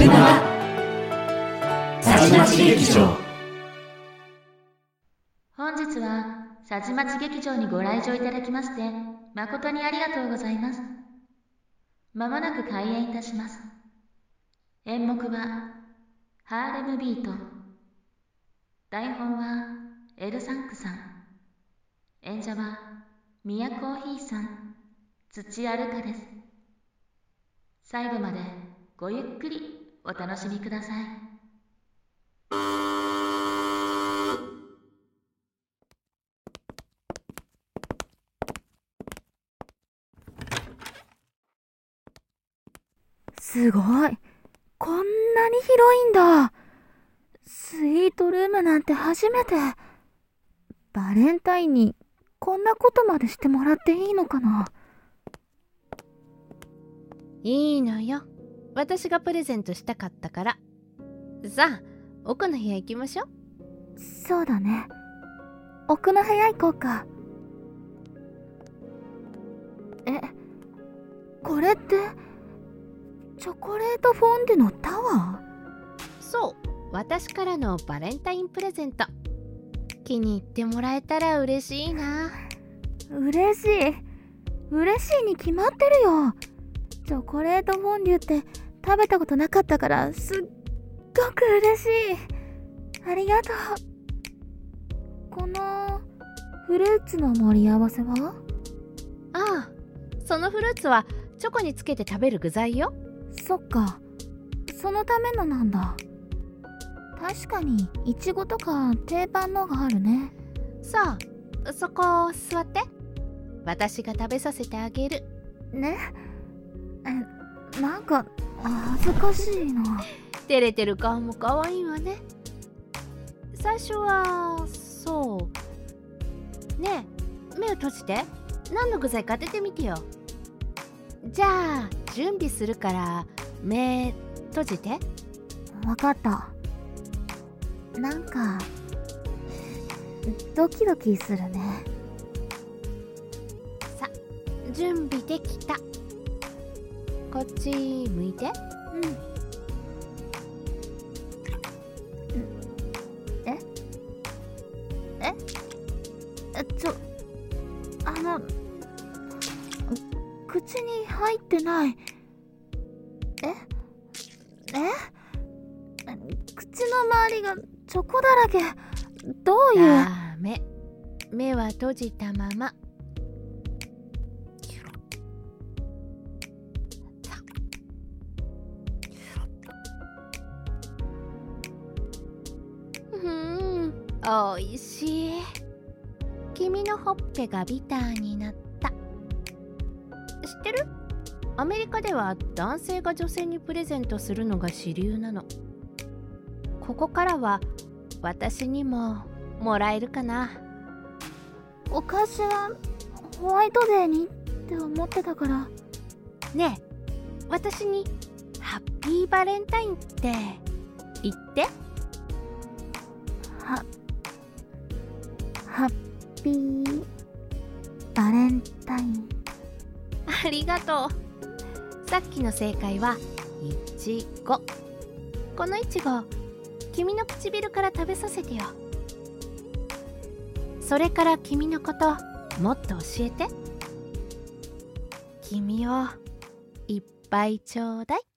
ステマさちまち劇場。本日はさちまち劇場にご来場いただきまして誠にありがとうございます。まもなく開演いたします。演目はハーレムビート。台本はエルサンクさん。演者はミヤコーヒーさん。土アルカです。最後までごゆっくり。お楽しみくださいすごい。こんなに広いんだ。スイートルームなんて初めて。バレンタインにこんなことまでしてもらっていいのかないいのよ。私がプレゼントしたかったから。さあ、奥の部屋行きましょう。そうだね。奥の部屋行こうか。え、これって、チョコレートフォンデュのタワそう、私からのバレンタインプレゼント。気に入ってもらえたら嬉しいな。嬉しい。嬉しいに決まってるよ。チョコレートフォンデュって食べたことなかったからすっごく嬉しい。ありがとう。このフルーツの盛り合わせは？ああ、そのフルーツはチョコにつけて食べる具材よ。そっか。そのためのなんだ。確かに、いちごとか定番のがあるね。さあ、そこ座って。私が食べさせてあげる。ねえ、なんか、恥ずかしいな。照れてる顔も可愛いわね。最初は、そう。ねえ、目を閉じて。何の具材か当ててみてよ。じゃあ、準備するから、目閉じて。わかった。なんか、ドキドキするね。さ、準備できた。こっち向いて。うん。え？え？えちょ、あの、口に入ってない。え？え？口の周りがチョコだらけ。どういう？ダメ。目は閉じたまま。おいしい。君のほっぺがビターになった。知ってる？アメリカでは男性が女性にプレゼントするのが主流なの。ここからは私にももらえるかなお菓子はホワイトデーにって思ってたから。ねえ私にハッピーバレンタインって言っては、ハッピーバレンタイン。ありがとう。さっきの正解はいちご。このいちご君の唇から食べさせてよ。それから君のこともっと教えて。君をいっぱいちょうだい。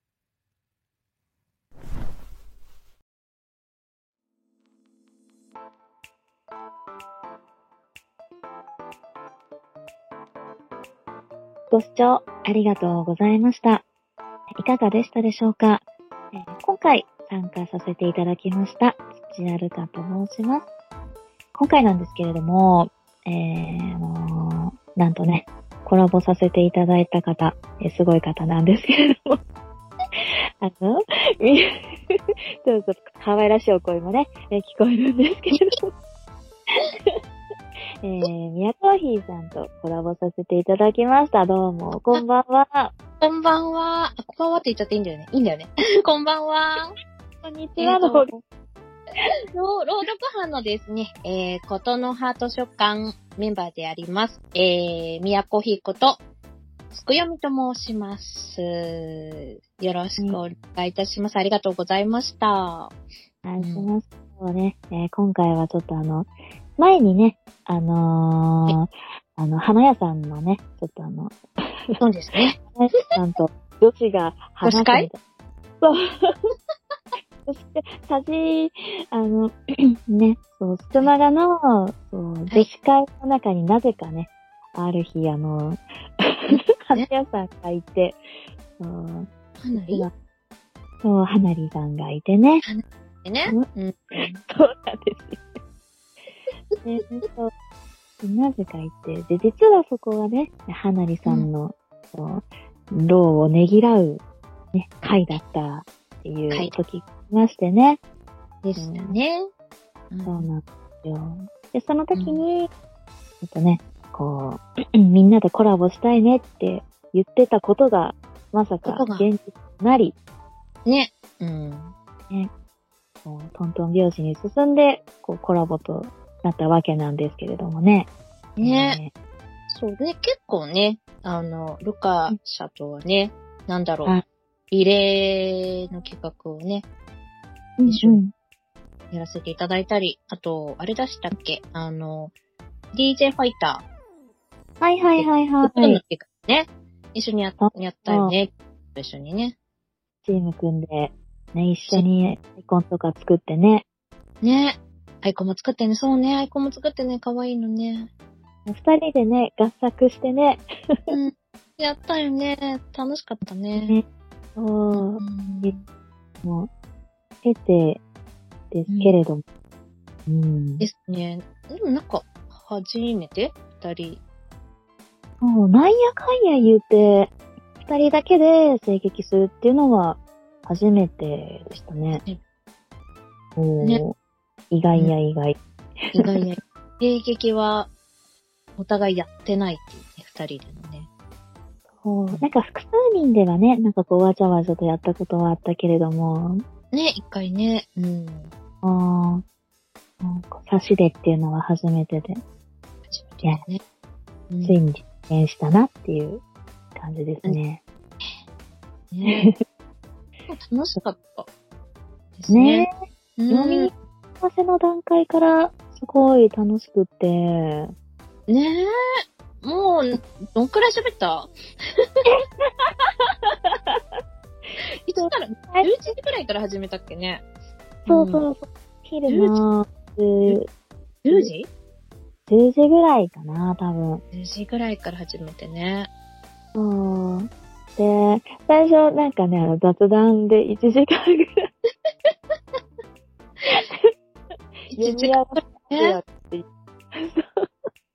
ご視聴ありがとうございました。いかがでしたでしょうか、え今回参加させていただきました、土アルカと申します。今回なんですけれども、えー、あのーなんとね、コラボさせていただいた方、えすごい方なんですけれども、あの、み どうぞ可愛らしいお声もね、え聞こえるんですけれども、えー、宮コーヒーさんとコラボさせていただきました。どうも、こんばんは。こんばんは。あ、こんばんはって言っちゃっていいんだよね。いいんだよね。こんばんは。こんにちはの方朗朗読班のですね、えー、ことの葉図書館メンバーであります。えー、宮古ひこと、つくよみと申します。よろしくお願いいたします。ありがとうございました。お願いします。そうね、えー今回はちょっとあの、前にね、あのーあの、花屋さんのね、ちょっとあの、そうですね。花屋さんと女子が話すみたいな。そう。そして、さじ、あの、ね、そう、ストマガの、そう、女子会の中になぜかね、ある日、あの、花屋さんがいて、そう、かなりそう、花火さんがいてね、ね。うんうん。そうなんですよ。で、そう、なぜか言って、で、実はそこはね、花火さんの、そう、労をねぎらう、ね、会だったってい会う時がありましてね。でしたね。そうなんですよ。で、その時に、ちょっとね、こう、みんなでコラボしたいねって言ってたことが、まさか現実となり、ね。うん。こうトントン拍子に進んで、こう、コラボとなったわけなんですけれどもね。ね。そうね。結構ね、あの、ルカ社とはね、なんだろはう。リレーの企画をね、うん一緒うんやらせていただいたり、あと、あれ出したっけ？あの、DJ ファイタはいはいはいはい。ね。一緒にやっあやったよね。一緒にね。チーム組んで、ね、一緒にアイコンとか作ってね。ね。アイコンも作ってね。そうね。アイコンも作ってね。かわいいのね。二人でね、合作してね。うん。やったよね。楽しかったね。ねそうう、んもう、経てですけれども。うん。ですね。でもなんか、初めて？二人。そう、なんやかんや言うて、二人だけで声劇するっていうのは初めてでしたねね。ね意外や意外。意外に。兵劇は、お互いやってないっていうね、二人でのね。そうなんか複数人ではね、なんかこうわちゃわちゃとやったことはあったけれども、ね、一回ね。うん。あーなんか差しでっていうのは初めてで、初めてだね。うんついに実現したなっていう感じですね。ね。楽しかった。ですね。ねうん読み合わせの段階からすごい楽しくって、ねえ。もう、どんくらい喋った？いつから、11時くらいから始めたっけね。そうそうそう。昼の10 10時10時？ぐらいかな、多分。?10 時ぐらいから始めてね。そう。で、最初なんかね、あの雑談で1時間ぐらい 1時間くらいね。やって、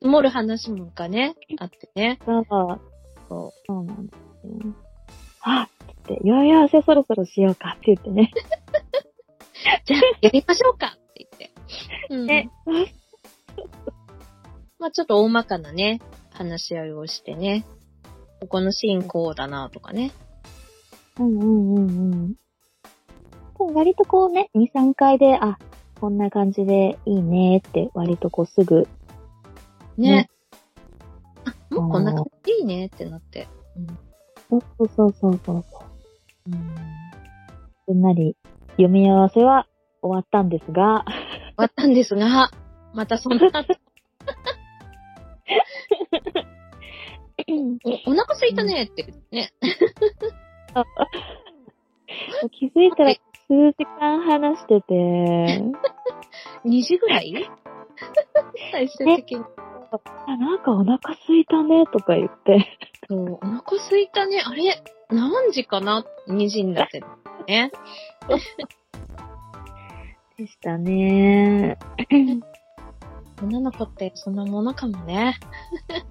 盛る話もかね、あってね。そう、そそうなんですよ。あって、よいよせそろそろしようかって言ってね。じゃあ、やりましょうかって言って。うん。ねまあちょっと大まかなね、話し合いをしてね。ここのシーンこうだなとかね。うんうんうんうん。割とこうね、2、3回で、あ、こんな感じでいいねって、割とこうすぐ、ね。ねあ、もうこんな感じでいいねってなって。そうそうそうそうそう。うん。すんなり読み合わせは終わったんですが、終わったんですが、またその後、お、お腹空いたねってね。気づいたら数時間話してて、2時ぐらい？最終的に。あ、なんかお腹空いたねとか言って、そう、お腹空いたね。あれ？何時かな ?2 時になってるね。でしたね。女の子ってそんなものかもね。本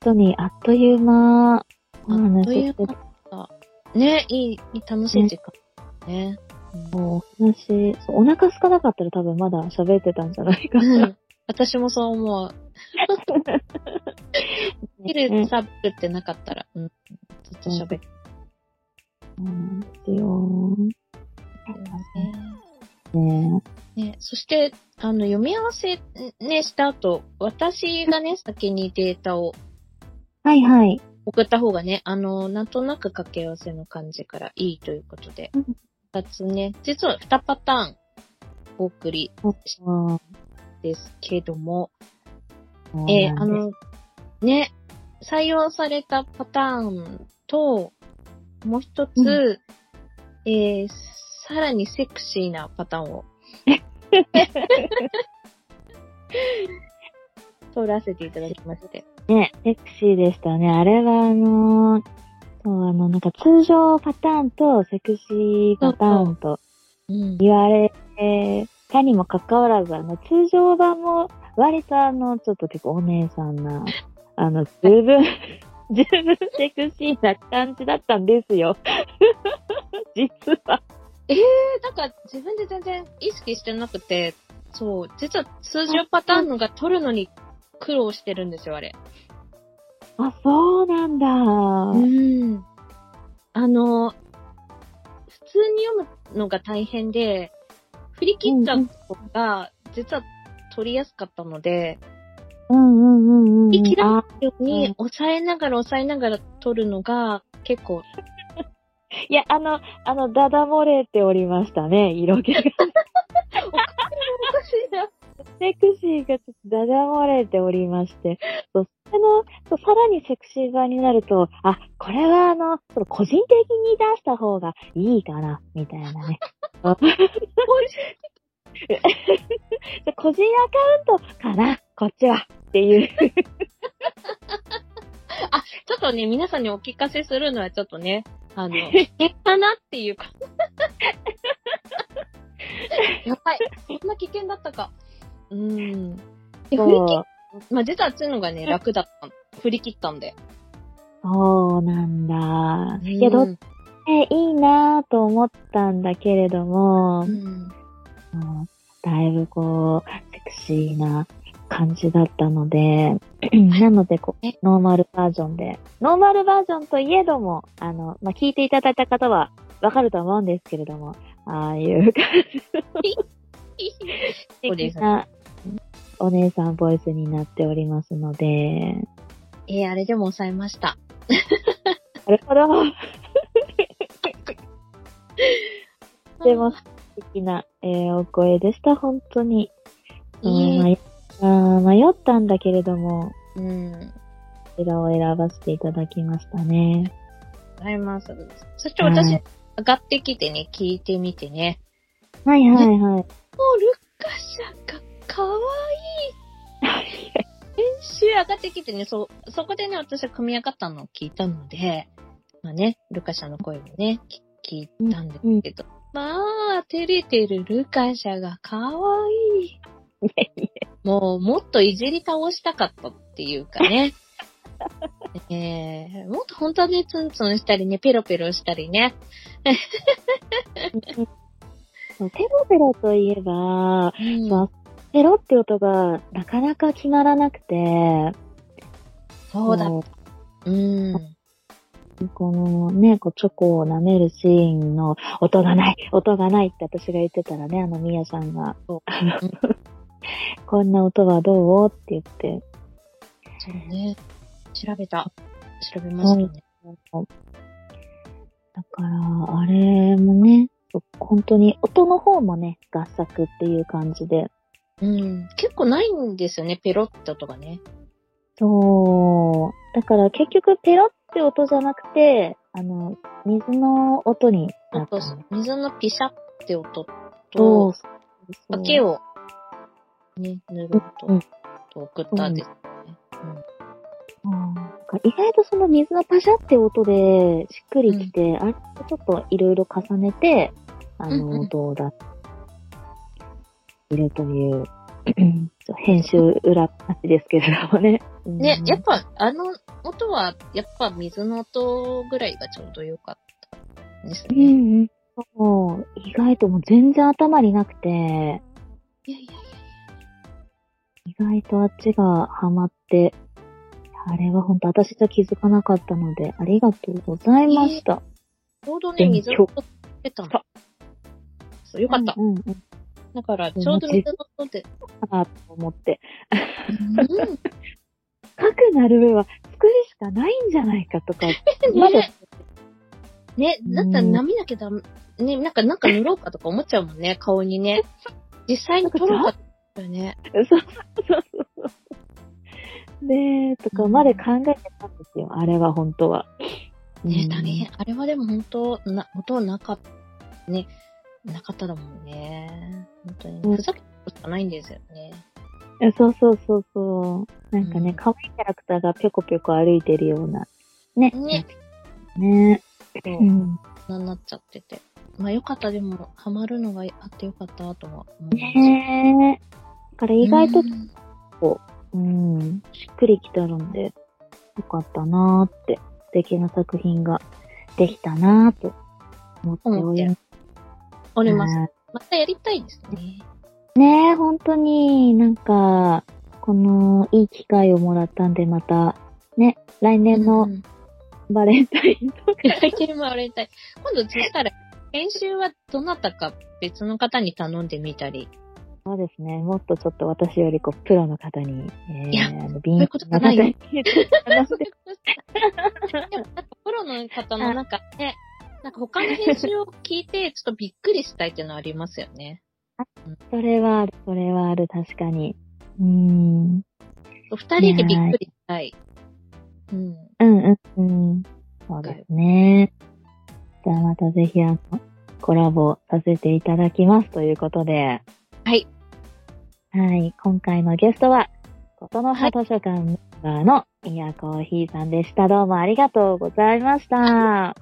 当にあっという間、おあっという話しして間ね、いい、いい楽しい時間。ね。もうお話、そうお腹空かなかったら多分まだ喋ってたんじゃないかうな。ん。私もそう思う。昼ねサブってなかったら、うん。ずっと喋る。そうなんですよ。ねねね、そして、あの、読み合わせね、した後、私がね、先にデータをはいはい。送った方がね、あの、なんとなく掛け合わせの感じからいいということでつね、実は二パターンお送りうんですけども、えーあの、ね、採用されたパターンと、もう一つ、うえー、さらにセクシーなパターンを、通らせていただきまして。ね、セクシーでしたね。あれはあのーあの、なんか通常パターンとセクシーパターンとうん。言われたにもかかわらず、あの、通常版も割とあの、ちょっと結構お姉さんな、あの、十分、十分セクシーな感じだったんですよ。実は。えー、なんか自分で全然意識してなくて、そう、実は通常パターンのが取るのに苦労してるんですよ、あれ。あ、そうなんだ。ん。あの、普通に読むのが大変で、振り切っちゃう方が、実は取りやすかったので、うんうんうんうん。振り切らなあいよううにん、抑えながら抑えながら取るのが、結構、いや、あの、あの、ダダ漏れておりましたね、色気が。セクシーがちょっとダダ漏れておりまして、そうそれの、さらにセクシー版になると、あ、これはあの、個人的に出した方がいいかな、みたいなね。個人アカウントかな、こっちは、っていう。あ、ちょっとね、皆さんにお聞かせするのはちょっとね、あの、えかなっていうか。やばい。そんな危険だったか。うん。で、振り切っ、まあ、実はつうのがね、楽だったの。振り切ったんで。そうなんだ。いや、どっちもいいなぁと思ったんだけれども、うだいぶこう、セクシーな感じだったので、なのでこうえ、ノーマルバージョンで、ノーマルバージョンといえども、あの、まあ、聞いていただいた方はわかると思うんですけれども、ああいう感じそうですなお姉さんボイスになっておりますので、えーあれでも抑えました。なるほど。でも素敵な、えーお声でした、本当に。いい迷あー迷ったんだけれども、うん。こちらを選ばせていただきましたね。ございます。そして私、はい上がってきてね、聞いてみてね。はいはいはい。もうルカシャがかわいい。編集上がってきてね、そ、そこでね、私は組み上がったのを聞いたので、まあね、ルカシャの声もね、き聞いたんですけど、まあ、照れてるルカシャがかわいい。もう、もっといじり倒したかったっていうかね。えー、もっと本当はね、ツンツンしたりね、ペロペロしたりね。ペロペロといえば、うんペロって音がなかなか決まらなくて、そうだ。こうん。うこのね、こうチョコを舐めるシーンの音がない、音がないって私が言ってたらね、あのミヤさんが、こんな音はどう？って言って、そうね。調べた。調べましたね。だから、あれもね、本当に音の方もね、合作っていう感じで、うん。結構ないんですよね、ペロって音がね。そう。だから結局ペロって音じゃなくて、あの、水の音になった音の。水のピシャって音そうと、だけを、ね、塗る音うんと送ったんですよね。うんなんか意外とその水のパシャって音でしっくりきて、あれちょっといろいろ重ねて、あの、うんうん音を出いるという、編集裏話ですけれどもね。うん。ね、やっぱ、ぱ、あの音は、やっぱ水の音ぐらいがちょうどよかったですうね。んうん。そう、意外ともう全然頭になくて、いやいやいや。意外とあっちがハマって、あれは本当私じゃ気づかなかったので、ありがとうございました。ちょうどね、勉水強の音出たの。そう、よかった。うんうんうん。だから、ちょうど水の音で。かなと思って。うんかくなる上は作りしかがないんじゃないかとか、まだ、ね、うんだったら舐めなきゃダメ、ね、なんか、なんか塗ろうかとか思っちゃうもんね、顔にね。実際に撮ろうかとかね。そうそうそうそう。ねえ、とかまで考えてたんですよ、あれは本当は。ね、うん大変。あれはでも本当、な、本当なかった、ね、なかっただもんね。本当に。うんふざけるしかないんですよね。えそうそうそうそう。なんかね、うん可愛いキャラクターがぴょこぴょこ歩いてるような。ね。ね。ねそうう。ん。なになっちゃってて。まあよかった、でも、ハマるのがあってよかったとは思います。ねえ。だから意外とうんうん、しっくりきてるんで、よかったなーって、素敵な作品ができたなーと思っております。おります。はいまたやりたいですね。ねえ、本当になんか、このいい機会をもらったんで、また、ね、来年うのんバレンタインとか、来年もあれたい。今度、そしたら、編集はどなたか別の方に頼んでみたり。そうですね、もっとちょっと私よりこう、プロの方に、えー、あの、そうい敏うことじゃ感な方に プロの方のなんかね、なんか他の編集を聞いて、ちょっとびっくりしたいっていうのはありますよね。それはある、それはある、確かに。うーん。二人でびっくりしたい。うん。うんうんうん。そうですね。じゃあまたぜひあの、コラボさせていただきますということで。はい。はい。今回のゲストは、ことの葉図書館メンバーのイヤコーヒーさんでした。どうもありがとうございました。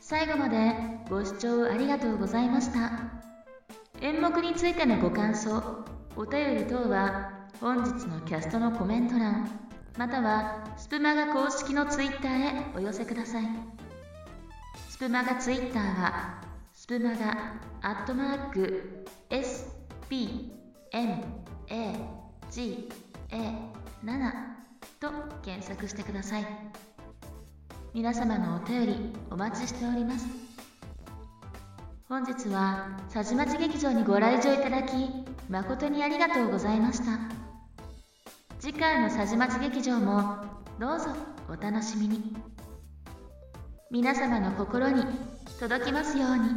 最後までご視聴ありがとうございました。演目についてのご感想お便り等は本日のキャストのコメント欄またはスプマガ公式のツイッターへお寄せください。スプマガツイッターはスプマガアットマーク S P M A G A 7と検索してください。皆様のお便りお待ちしております。本日は佐治町劇場にご来場いただき誠にありがとうございました。次回の佐治町劇場もどうぞお楽しみに。皆様の心に届きますように。